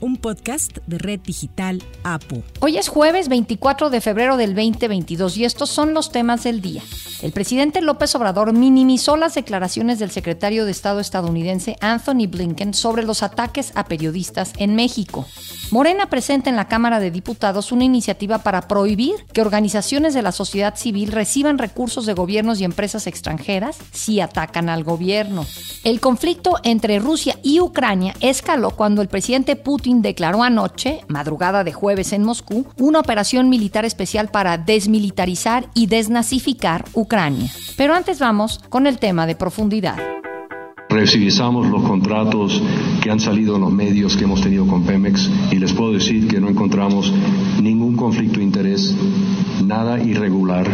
un podcast de Red Digital APO. Hoy es jueves 24 de febrero del 2022 y estos son los temas del día. El presidente López Obrador minimizó las declaraciones del secretario de Estado estadounidense Anthony Blinken sobre los ataques a periodistas en México. Morena presenta en la Cámara de Diputados una iniciativa para prohibir que organizaciones de la sociedad civil reciban recursos de gobiernos y empresas extranjeras si atacan al gobierno. El conflicto entre Rusia y Ucrania escaló cuando el presidente Putin declaró anoche, madrugada de jueves en Moscú, una operación militar especial para desmilitarizar y desnazificar Ucrania. Pero antes vamos con el tema de profundidad. Revisamos los contratos que han salido en los medios que hemos tenido con Pemex y les puedo decir que no encontramos ningún conflicto de interés, nada irregular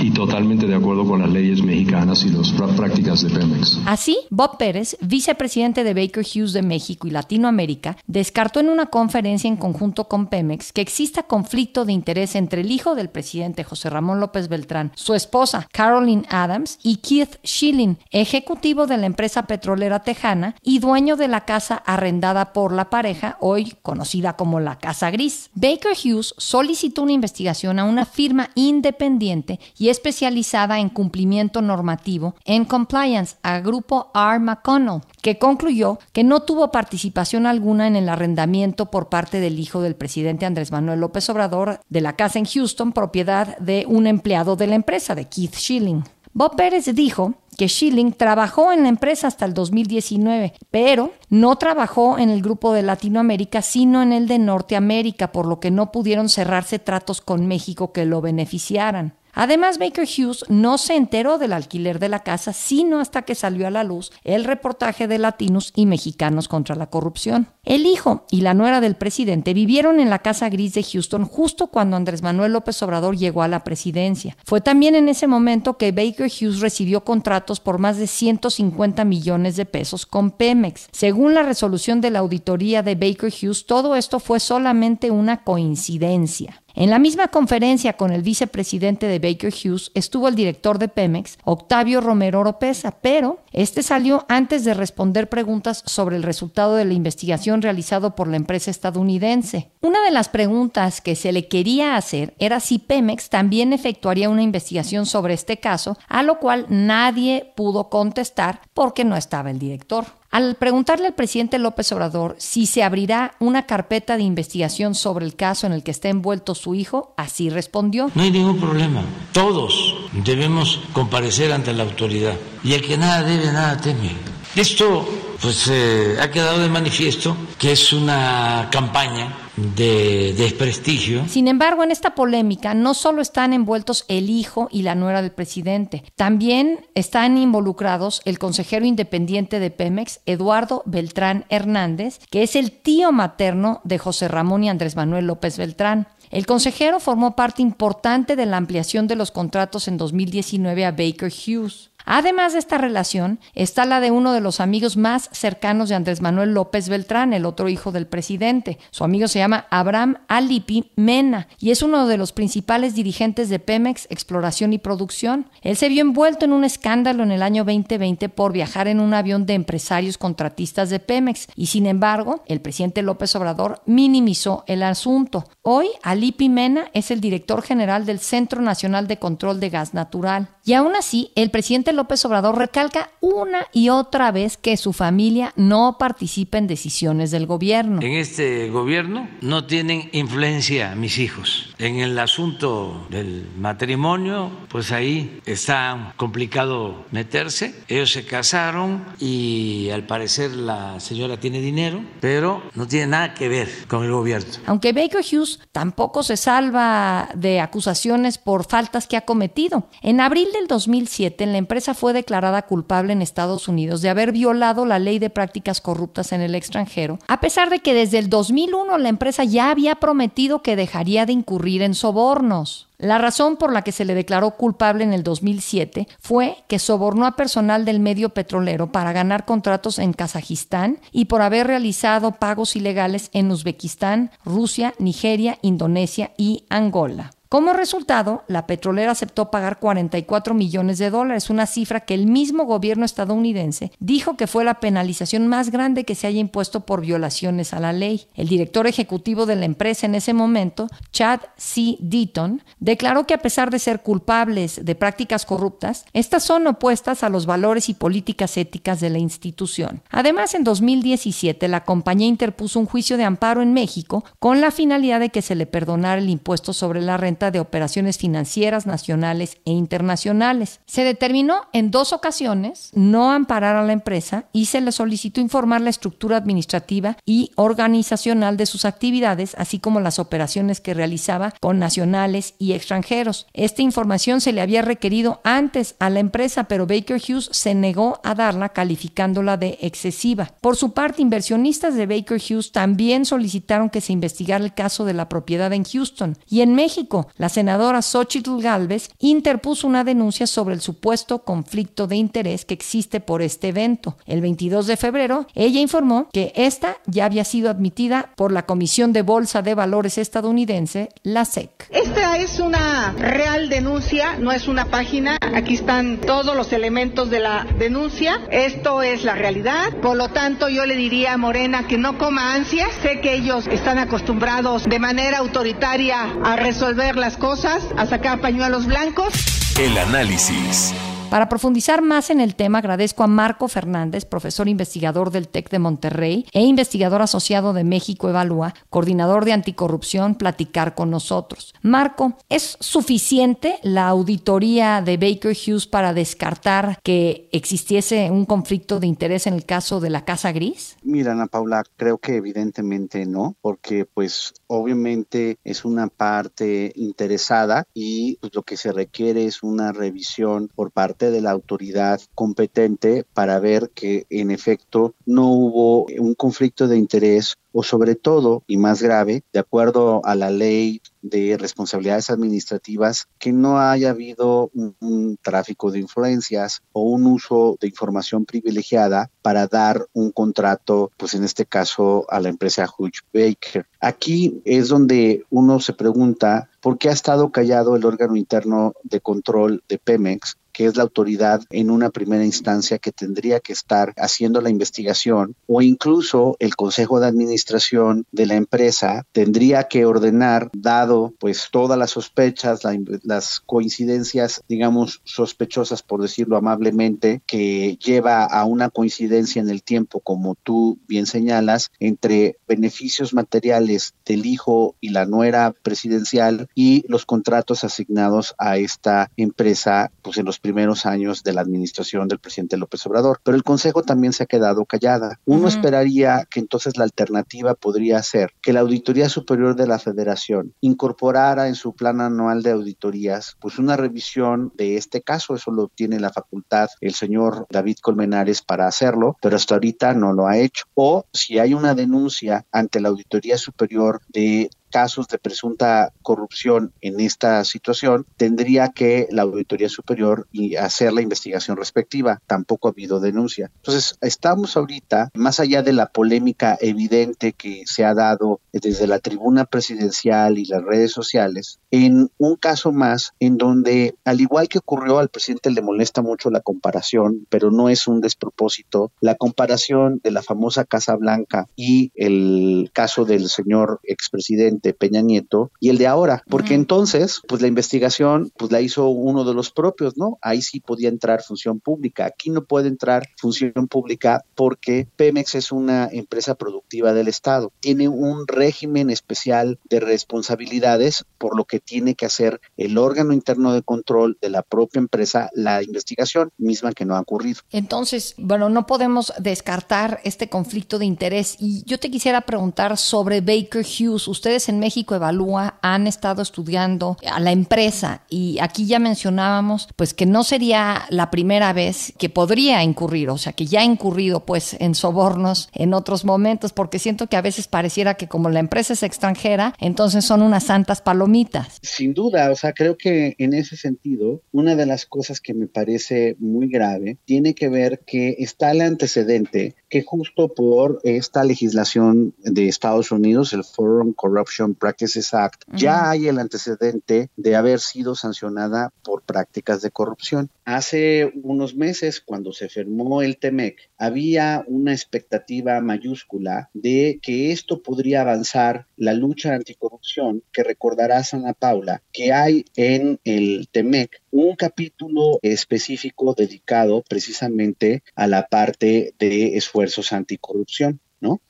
y totalmente de acuerdo con las leyes mexicanas y las prácticas de Pemex. Así, Bob Pérez, vicepresidente de Baker Hughes de México y Latinoamérica, descartó en una conferencia en conjunto con Pemex que exista conflicto de interés entre el hijo del presidente José Ramón López Beltrán, su esposa Caroline Adams y Keith Schilling, ejecutivo de la empresa petrolera tejana y dueño de la casa arrendada por la pareja, hoy conocida como la Casa Gris. Baker Hughes solicitó una investigación a una firma independiente y especializada en cumplimiento normativo en compliance a grupo R. McConnell, que concluyó que no tuvo participación alguna en el arrendamiento por parte del hijo del presidente Andrés Manuel López Obrador de la casa en Houston, propiedad de un empleado de la empresa, de Keith Schilling. Bob Pérez dijo que Schilling trabajó en la empresa hasta el 2019, pero no trabajó en el grupo de Latinoamérica, sino en el de Norteamérica, por lo que no pudieron cerrarse tratos con México que lo beneficiaran. Además, Baker Hughes no se enteró del alquiler de la casa, sino hasta que salió a la luz el reportaje de latinos y mexicanos contra la corrupción. El hijo y la nuera del presidente vivieron en la Casa Gris de Houston justo cuando Andrés Manuel López Obrador llegó a la presidencia. Fue también en ese momento que Baker Hughes recibió contratos por más de 150 millones de pesos con Pemex. Según la resolución de la auditoría de Baker Hughes, todo esto fue solamente una coincidencia. En la misma conferencia con el vicepresidente de Baker Hughes estuvo el director de Pemex, Octavio Romero Oropesa, pero este salió antes de responder preguntas sobre el resultado de la investigación realizado por la empresa estadounidense. Una de las preguntas que se le quería hacer era si Pemex también efectuaría una investigación sobre este caso, a lo cual nadie pudo contestar porque no estaba el director. Al preguntarle al presidente López Obrador si se abrirá una carpeta de investigación sobre el caso en el que está envuelto su hijo, así respondió. No hay ningún problema. Todos debemos comparecer ante la autoridad. Y el que nada debe, nada teme. Esto pues eh, ha quedado de manifiesto que es una campaña de desprestigio. Sin embargo, en esta polémica no solo están envueltos el hijo y la nuera del presidente, también están involucrados el consejero independiente de Pemex, Eduardo Beltrán Hernández, que es el tío materno de José Ramón y Andrés Manuel López Beltrán. El consejero formó parte importante de la ampliación de los contratos en 2019 a Baker Hughes. Además de esta relación, está la de uno de los amigos más cercanos de Andrés Manuel López Beltrán, el otro hijo del presidente. Su amigo se llama Abraham Alipi Mena y es uno de los principales dirigentes de Pemex Exploración y Producción. Él se vio envuelto en un escándalo en el año 2020 por viajar en un avión de empresarios contratistas de Pemex y sin embargo, el presidente López Obrador minimizó el asunto. Hoy, Alipi Mena es el director general del Centro Nacional de Control de Gas Natural. Y aún así, el presidente López Obrador recalca una y otra vez que su familia no participa en decisiones del gobierno. En este gobierno no tienen influencia mis hijos. En el asunto del matrimonio, pues ahí está complicado meterse. Ellos se casaron y al parecer la señora tiene dinero, pero no tiene nada que ver con el gobierno. Aunque Baker Hughes tampoco se salva de acusaciones por faltas que ha cometido. En abril del 2007, la empresa fue declarada culpable en Estados Unidos de haber violado la ley de prácticas corruptas en el extranjero, a pesar de que desde el 2001 la empresa ya había prometido que dejaría de incurrir en sobornos. La razón por la que se le declaró culpable en el 2007 fue que sobornó a personal del medio petrolero para ganar contratos en Kazajistán y por haber realizado pagos ilegales en Uzbekistán, Rusia, Nigeria, Indonesia y Angola. Como resultado, la petrolera aceptó pagar 44 millones de dólares, una cifra que el mismo gobierno estadounidense dijo que fue la penalización más grande que se haya impuesto por violaciones a la ley. El director ejecutivo de la empresa en ese momento, Chad C. Deaton, declaró que a pesar de ser culpables de prácticas corruptas, estas son opuestas a los valores y políticas éticas de la institución. Además, en 2017, la compañía interpuso un juicio de amparo en México con la finalidad de que se le perdonara el impuesto sobre la renta de operaciones financieras nacionales e internacionales. Se determinó en dos ocasiones no amparar a la empresa y se le solicitó informar la estructura administrativa y organizacional de sus actividades, así como las operaciones que realizaba con nacionales y extranjeros. Esta información se le había requerido antes a la empresa, pero Baker Hughes se negó a darla calificándola de excesiva. Por su parte, inversionistas de Baker Hughes también solicitaron que se investigara el caso de la propiedad en Houston. Y en México, la senadora Xochitl Galvez interpuso una denuncia sobre el supuesto conflicto de interés que existe por este evento. El 22 de febrero, ella informó que esta ya había sido admitida por la Comisión de Bolsa de Valores estadounidense, la SEC. Esta es una real denuncia, no es una página. Aquí están todos los elementos de la denuncia. Esto es la realidad. Por lo tanto, yo le diría a Morena que no coma ansias. Sé que ellos están acostumbrados de manera autoritaria a resolver las cosas, a sacar pañuelos blancos. El análisis. Para profundizar más en el tema, agradezco a Marco Fernández, profesor investigador del TEC de Monterrey e investigador asociado de México Evalúa, coordinador de anticorrupción, platicar con nosotros. Marco, ¿es suficiente la auditoría de Baker Hughes para descartar que existiese un conflicto de interés en el caso de la Casa Gris? Mira, Ana Paula, creo que evidentemente no, porque pues obviamente es una parte interesada y pues, lo que se requiere es una revisión por parte de la autoridad competente para ver que en efecto no hubo un conflicto de interés o sobre todo, y más grave, de acuerdo a la ley de responsabilidades administrativas, que no haya habido un, tráfico de influencias o un uso de información privilegiada para dar un contrato, pues en este caso a la empresa Hugh Baker. Aquí es donde uno se pregunta por qué ha estado callado el órgano interno de control de Pemex que es la autoridad en una primera instancia que tendría que estar haciendo la investigación o incluso el Consejo de Administración de la empresa tendría que ordenar, dado pues todas las sospechas, las coincidencias, digamos, sospechosas, por decirlo amablemente, que lleva a una coincidencia en el tiempo, como tú bien señalas, entre beneficios materiales del hijo y la nuera presidencial y los contratos asignados a esta empresa pues en los primeros años de la administración del presidente López Obrador. Pero el Consejo también se ha quedado callada. Uno esperaría que entonces la alternativa podría ser que la Auditoría Superior de la Federación incorporara en su plan anual de auditorías pues una revisión de este caso. Eso lo tiene la facultad el señor David Colmenares para hacerlo, pero hasta ahorita no lo ha hecho. O si hay una denuncia ante la Auditoría Superior de casos de presunta corrupción en esta situación, tendría que la Auditoría Superior hacer la investigación respectiva. Tampoco ha habido denuncia. Entonces, estamos ahorita, más allá de la polémica evidente que se ha dado desde la tribuna presidencial y las redes sociales, en un caso más en donde, al igual que ocurrió al presidente, le molesta mucho la comparación, pero no es un despropósito, la comparación de la famosa Casa Blanca y el caso del señor expresidente Peña Nieto y el de ahora, porque entonces, pues la investigación, pues la hizo uno de los propios, ¿no? Ahí sí podía entrar función pública. Aquí no puede entrar función pública porque Pemex es una empresa productiva del Estado. Tiene un régimen especial de responsabilidades, por lo que tiene que hacer el órgano interno de control de la propia empresa la investigación misma que no ha ocurrido. Entonces, bueno, no podemos descartar este conflicto de interés y yo te quisiera preguntar preguntar sobre Baker Hughes. Ustedes en México Evalúa han estado estudiando a la empresa y aquí ya mencionábamos pues que no sería la primera vez que podría incurrir, o sea, que ya ha incurrido pues en sobornos en otros momentos, porque siento que a veces pareciera que como la empresa es extranjera, entonces son unas santas palomitas. Sin duda, o sea, creo que en ese sentido, una de las cosas que me parece muy grave tiene que ver que está el antecedente que justo por esta legislación de Estados Unidos, el Foreign Corruption Practices Act, ya hay el antecedente de haber sido sancionada por prácticas de corrupción. Hace unos meses, cuando se firmó el TEMEC, había una expectativa mayúscula de que esto podría avanzar la lucha anticorrupción, que recordarás, Ana Paula, que hay en el TEMEC un capítulo específico dedicado precisamente a la parte de esfuerzos anticorrupción.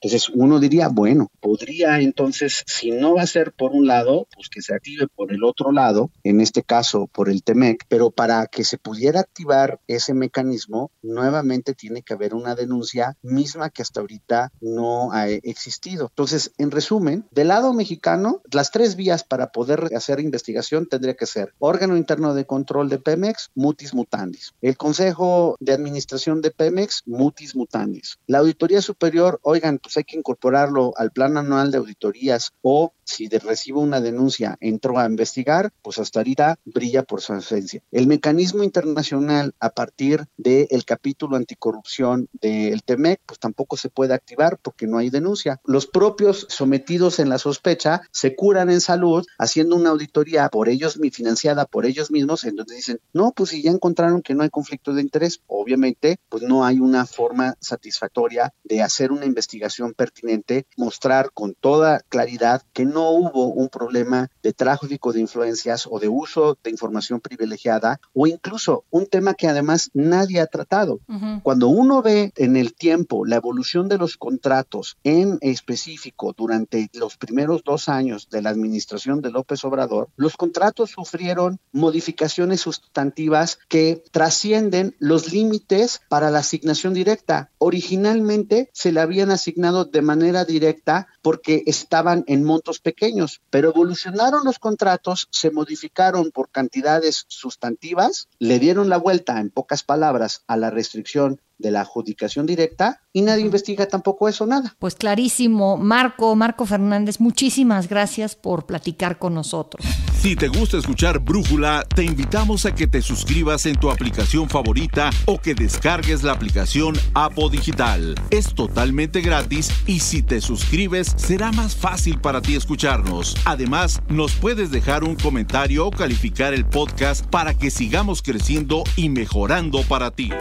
Entonces uno diría, bueno, podría entonces, si no va a ser por un lado, pues que se active por el otro lado, en este caso por el TEMEC, pero para que se pudiera activar ese mecanismo, nuevamente tiene que haber una denuncia misma que hasta ahorita no ha existido. Entonces, en resumen, del lado mexicano, las tres vías para poder hacer investigación tendría que ser órgano interno de control de Pemex, mutis mutandis. El Consejo de Administración de Pemex, mutis mutandis. La Auditoría Superior, oiga, pues hay que incorporarlo al plan anual de auditorías o si recibe una denuncia entró a investigar, pues hasta ahorita brilla por su ausencia. El mecanismo internacional a partir del capítulo anticorrupción del TEMEC, pues tampoco se puede activar porque no hay denuncia. Los propios sometidos en la sospecha se curan en salud haciendo una auditoría por ellos, financiada por ellos mismos, en donde dicen, no, pues si ya encontraron que no hay conflicto de interés, obviamente, pues no hay una forma satisfactoria de hacer una investigación pertinente, mostrar con toda claridad que no hubo un problema de tráfico de influencias o de uso de información privilegiada o incluso un tema que además nadie ha tratado. Cuando uno ve en el tiempo la evolución de los contratos en específico durante los primeros dos años de la administración de López Obrador, los contratos sufrieron modificaciones sustantivas que trascienden los límites para la asignación directa. Originalmente se le habían asignado de manera directa porque estaban en montos pequeños, pero evolucionaron los contratos, se modificaron por cantidades sustantivas, le dieron la vuelta, en pocas palabras, a la restricción de la adjudicación directa y nadie investiga tampoco eso, nada. Pues clarísimo, Marco, Marco Fernández, muchísimas gracias por platicar con nosotros. Si te gusta escuchar Brújula, te invitamos a que te suscribas en tu aplicación favorita o que descargues la aplicación Apo Digital. Es totalmente gratis y si te suscribes será más fácil para ti escucharnos. Además, nos puedes dejar un comentario o calificar el podcast para que sigamos creciendo y mejorando para ti.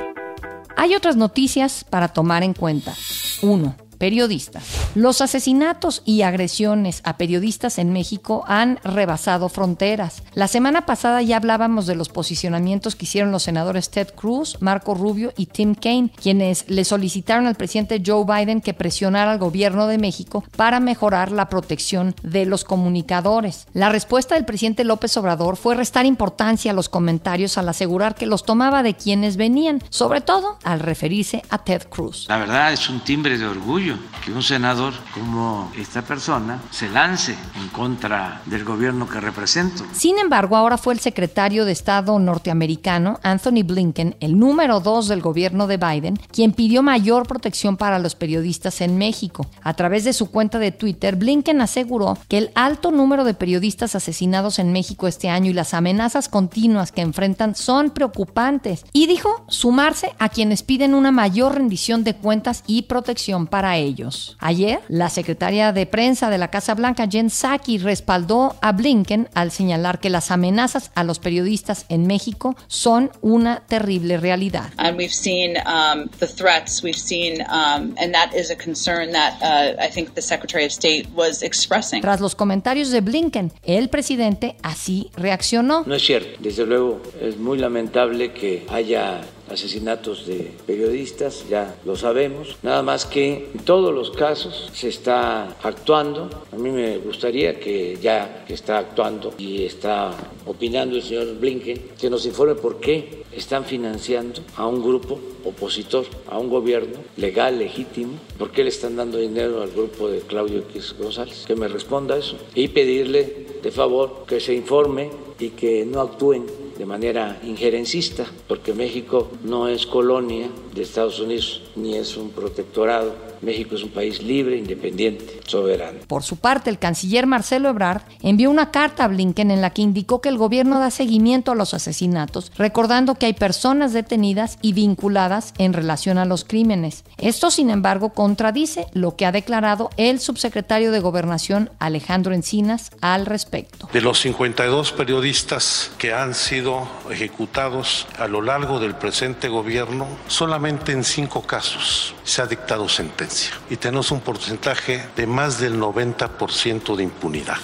Hay otras noticias para tomar en cuenta. 1 periodistas. Los asesinatos y agresiones a periodistas en México han rebasado fronteras. La semana pasada ya hablábamos de los posicionamientos que hicieron los senadores Ted Cruz, Marco Rubio y Tim Kaine, quienes le solicitaron al presidente Joe Biden que presionara al gobierno de México para mejorar la protección de los comunicadores. La respuesta del presidente López Obrador fue restar importancia a los comentarios al asegurar que los tomaba de quienes venían, sobre todo al referirse a Ted Cruz. La verdad es un timbre de orgullo que un senador como esta persona se lance en contra del gobierno que represento. Sin embargo, ahora fue el secretario de Estado norteamericano, Anthony Blinken, el número dos del gobierno de Biden, quien pidió mayor protección para los periodistas en México. A través de su cuenta de Twitter, Blinken aseguró que el alto número de periodistas asesinados en México este año y las amenazas continuas que enfrentan son preocupantes y dijo sumarse a quienes piden una mayor rendición de cuentas y protección para ellos ellos. Ayer, la secretaria de prensa de la Casa Blanca, Jen Psaki, respaldó a Blinken al señalar que las amenazas a los periodistas en México son una terrible realidad. And we've seen um, the threats, we've seen, um, and that is a concern that uh, I think the Secretary of State was expressing. Tras los comentarios de Blinken, el presidente así reaccionó. No es cierto, desde luego es muy lamentable que haya asesinatos de periodistas, ya lo sabemos. Nada más que en todos los casos se está actuando. A mí me gustaría que ya que está actuando y está opinando el señor Blinken, que nos informe por qué están financiando a un grupo opositor, a un gobierno legal, legítimo, por qué le están dando dinero al grupo de Claudio X González. Que me responda eso y pedirle de favor que se informe y que no actúen de manera injerencista, porque México no es colonia de Estados Unidos ni es un protectorado México es un país libre, independiente, soberano. Por su parte, el canciller Marcelo Ebrard envió una carta a Blinken en la que indicó que el gobierno da seguimiento a los asesinatos, recordando que hay personas detenidas y vinculadas en relación a los crímenes. Esto, sin embargo, contradice lo que ha declarado el subsecretario de Gobernación Alejandro Encinas al respecto. De los 52 periodistas que han sido ejecutados a lo largo del presente gobierno, solamente en cinco casos se ha dictado sentencia y tenemos un porcentaje de más del 90% de impunidad.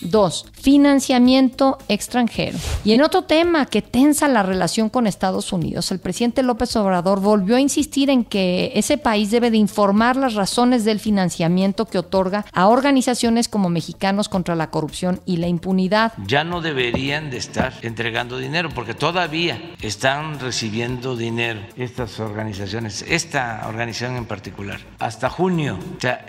2. Financiamiento extranjero. Y en otro tema que tensa la relación con Estados Unidos, el presidente López Obrador volvió a insistir en que ese país debe de informar las razones del financiamiento que otorga a organizaciones como Mexicanos contra la Corrupción y la Impunidad. Ya no deberían de estar entregando dinero porque todavía están recibiendo dinero estas organizaciones, esta organización en particular, hasta junio.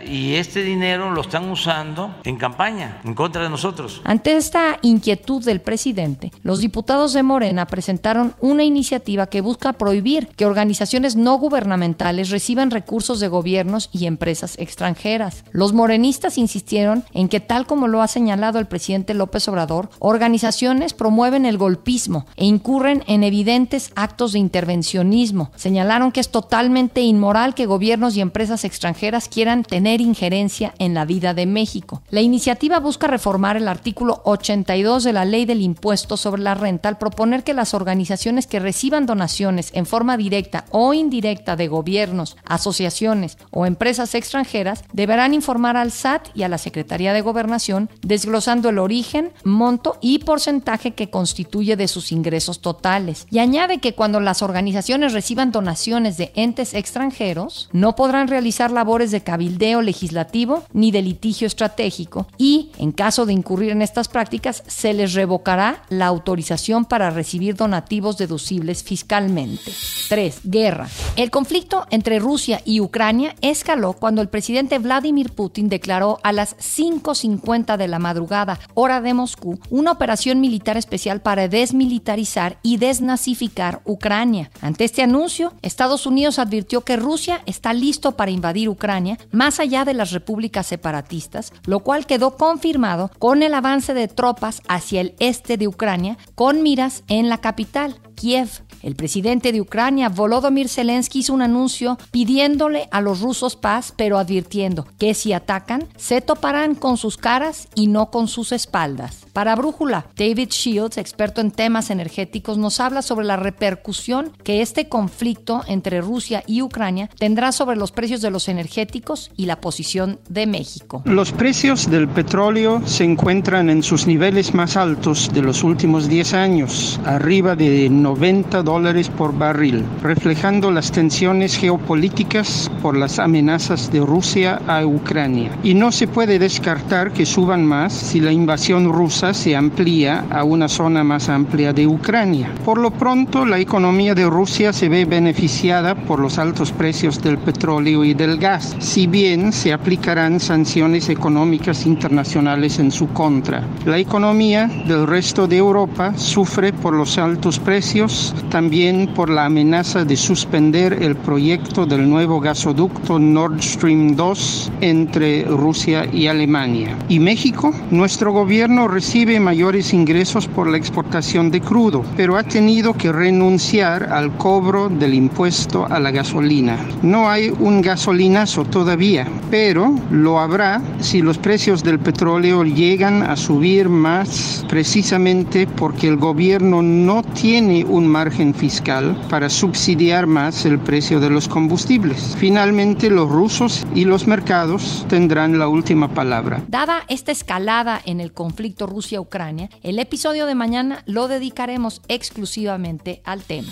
y este dinero lo están usando en campaña en contra de nosotros ante esta inquietud del presidente, los diputados de Morena presentaron una iniciativa que busca prohibir que organizaciones no gubernamentales reciban recursos de gobiernos y empresas extranjeras. Los morenistas insistieron en que, tal como lo ha señalado el presidente López Obrador, organizaciones promueven el golpismo e incurren en evidentes actos de intervencionismo. Señalaron que es totalmente inmoral que gobiernos y empresas extranjeras quieran tener injerencia en la vida de México. La iniciativa busca reformar el artículo 82 de la Ley del Impuesto sobre la Renta al proponer que las organizaciones que reciban donaciones en forma directa o indirecta de gobiernos, asociaciones o empresas extranjeras deberán informar al SAT y a la Secretaría de Gobernación desglosando el origen, monto y porcentaje que constituye de sus ingresos totales. Y añade que cuando las organizaciones reciban donaciones de entes extranjeros, no podrán realizar labores de cabildeo legislativo ni de litigio estratégico y, en caso de incurrir en estas prácticas, se les revocará la autorización para recibir donativos deducibles fiscalmente. 3. Guerra. El conflicto entre Rusia y Ucrania escaló cuando el presidente Vladimir Putin declaró a las 5.50 de la madrugada, hora de Moscú, una operación militar especial para desmilitarizar y desnazificar Ucrania. Ante este anuncio, Estados Unidos advirtió que Rusia está listo para invadir Ucrania más allá de las repúblicas separatistas, lo cual quedó confirmado con el avance de tropas hacia el este de Ucrania con miras en la capital, Kiev. El presidente de Ucrania, Volodymyr Zelensky, hizo un anuncio pidiéndole a los rusos paz, pero advirtiendo que si atacan, se toparán con sus caras y no con sus espaldas. Para Brújula, David Shields, experto en temas energéticos, nos habla sobre la repercusión que este conflicto entre Rusia y Ucrania tendrá sobre los precios de los energéticos y la posición de México. Los precios del petróleo se encuentran en sus niveles más altos de los últimos 10 años, arriba de 90 dólares por barril, reflejando las tensiones geopolíticas por las amenazas de Rusia a Ucrania. Y no se puede descartar que suban más si la invasión rusa se amplía a una zona más amplia de Ucrania. Por lo pronto, la economía de Rusia se ve beneficiada por los altos precios del petróleo y del gas, si bien se aplicarán sanciones económicas internacionales en su contra. La economía del resto de Europa sufre por los altos precios, también por la amenaza de suspender el proyecto del nuevo gasoducto Nord Stream 2 entre Rusia y Alemania. ¿Y México? Nuestro gobierno recibe mayores ingresos por la exportación de crudo, pero ha tenido que renunciar al cobro del impuesto a la gasolina. No hay un gasolinazo todavía, pero lo habrá si los precios del petróleo llegan a subir más precisamente porque el gobierno no tiene un margen fiscal para subsidiar más el precio de los combustibles. Finalmente, los rusos y los mercados tendrán la última palabra. Dada esta escalada en el conflicto Rusia-Ucrania, el episodio de mañana lo dedicaremos exclusivamente al tema.